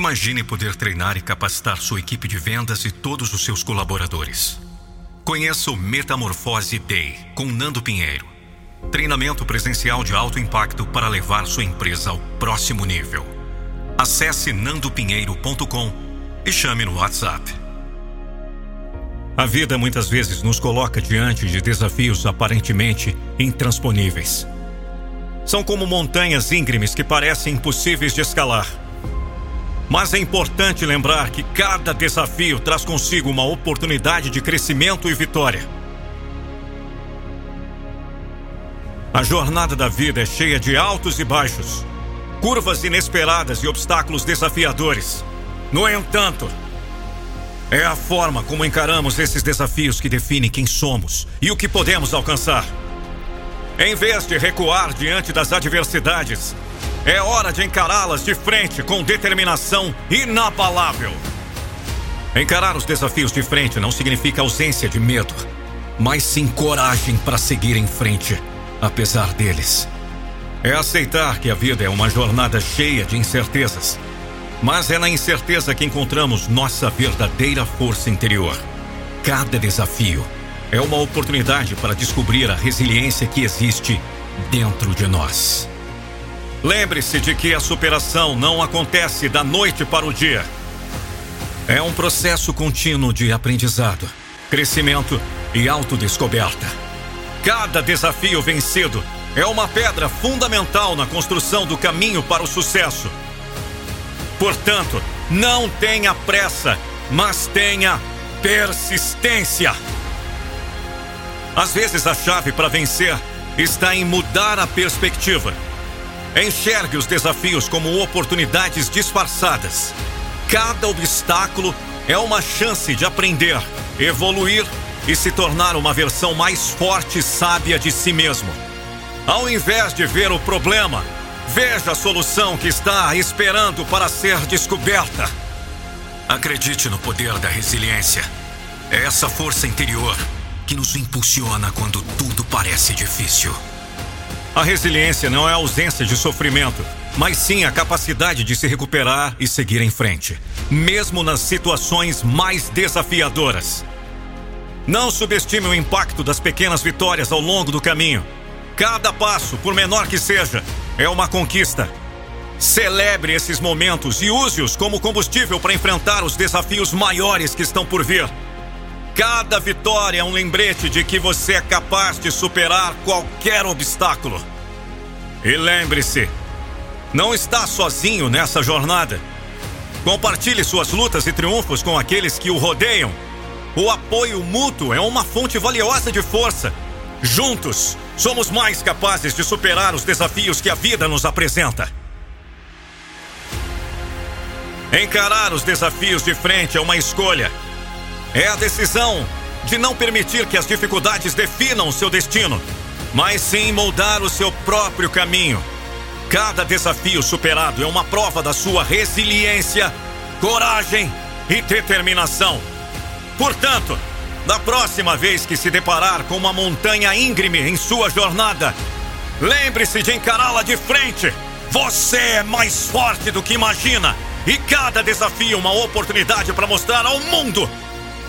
Imagine poder treinar e capacitar sua equipe de vendas e todos os seus colaboradores. Conheça o Metamorfose Day com Nando Pinheiro. Treinamento presencial de alto impacto para levar sua empresa ao próximo nível. Acesse nandopinheiro.com e chame no WhatsApp. A vida muitas vezes nos coloca diante de desafios aparentemente intransponíveis. São como montanhas íngremes que parecem impossíveis de escalar. Mas é importante lembrar que cada desafio traz consigo uma oportunidade de crescimento e vitória. A jornada da vida é cheia de altos e baixos, curvas inesperadas e obstáculos desafiadores. No entanto, é a forma como encaramos esses desafios que define quem somos e o que podemos alcançar. Em vez de recuar diante das adversidades, é hora de encará-las de frente com determinação inabalável. Encarar os desafios de frente não significa ausência de medo, mas sim coragem para seguir em frente, apesar deles. É aceitar que a vida é uma jornada cheia de incertezas, mas é na incerteza que encontramos nossa verdadeira força interior. Cada desafio é uma oportunidade para descobrir a resiliência que existe dentro de nós. Lembre-se de que a superação não acontece da noite para o dia. É um processo contínuo de aprendizado, crescimento e autodescoberta. Cada desafio vencido é uma pedra fundamental na construção do caminho para o sucesso. Portanto, não tenha pressa, mas tenha persistência. Às vezes a chave para vencer está em mudar a perspectiva. Enxergue os desafios como oportunidades disfarçadas. Cada obstáculo é uma chance de aprender, evoluir e se tornar uma versão mais forte e sábia de si mesmo. Ao invés de ver o problema, veja a solução que está esperando para ser descoberta. Acredite no poder da resiliência. É essa força interior que nos impulsiona quando tudo parece difícil. A resiliência não é a ausência de sofrimento, mas sim a capacidade de se recuperar e seguir em frente, mesmo nas situações mais desafiadoras. Não subestime o impacto das pequenas vitórias ao longo do caminho. Cada passo, por menor que seja, é uma conquista. Celebre esses momentos e use-os como combustível para enfrentar os desafios maiores que estão por vir. Cada vitória é um lembrete de que você é capaz de superar qualquer obstáculo. E lembre-se, não está sozinho nessa jornada. Compartilhe suas lutas e triunfos com aqueles que o rodeiam. O apoio mútuo é uma fonte valiosa de força. Juntos, somos mais capazes de superar os desafios que a vida nos apresenta. Encarar os desafios de frente é uma escolha é a decisão de não permitir que as dificuldades definam o seu destino, mas sim moldar o seu próprio caminho. Cada desafio superado é uma prova da sua resiliência, coragem e determinação. Portanto, da próxima vez que se deparar com uma montanha íngreme em sua jornada, lembre-se de encará-la de frente. Você é mais forte do que imagina e cada desafio é uma oportunidade para mostrar ao mundo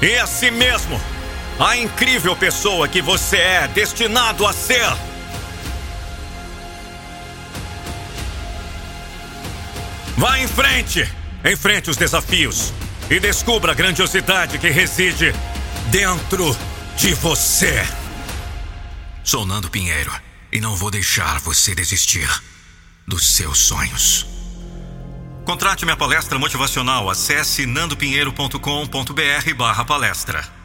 e a si mesmo a incrível pessoa que você é destinado a ser. Vá em frente, enfrente os desafios e descubra a grandiosidade que reside dentro de você. Sou Nando Pinheiro e não vou deixar você desistir dos seus sonhos. Contrate minha palestra motivacional. Acesse nandopinheiro.com.br barra palestra.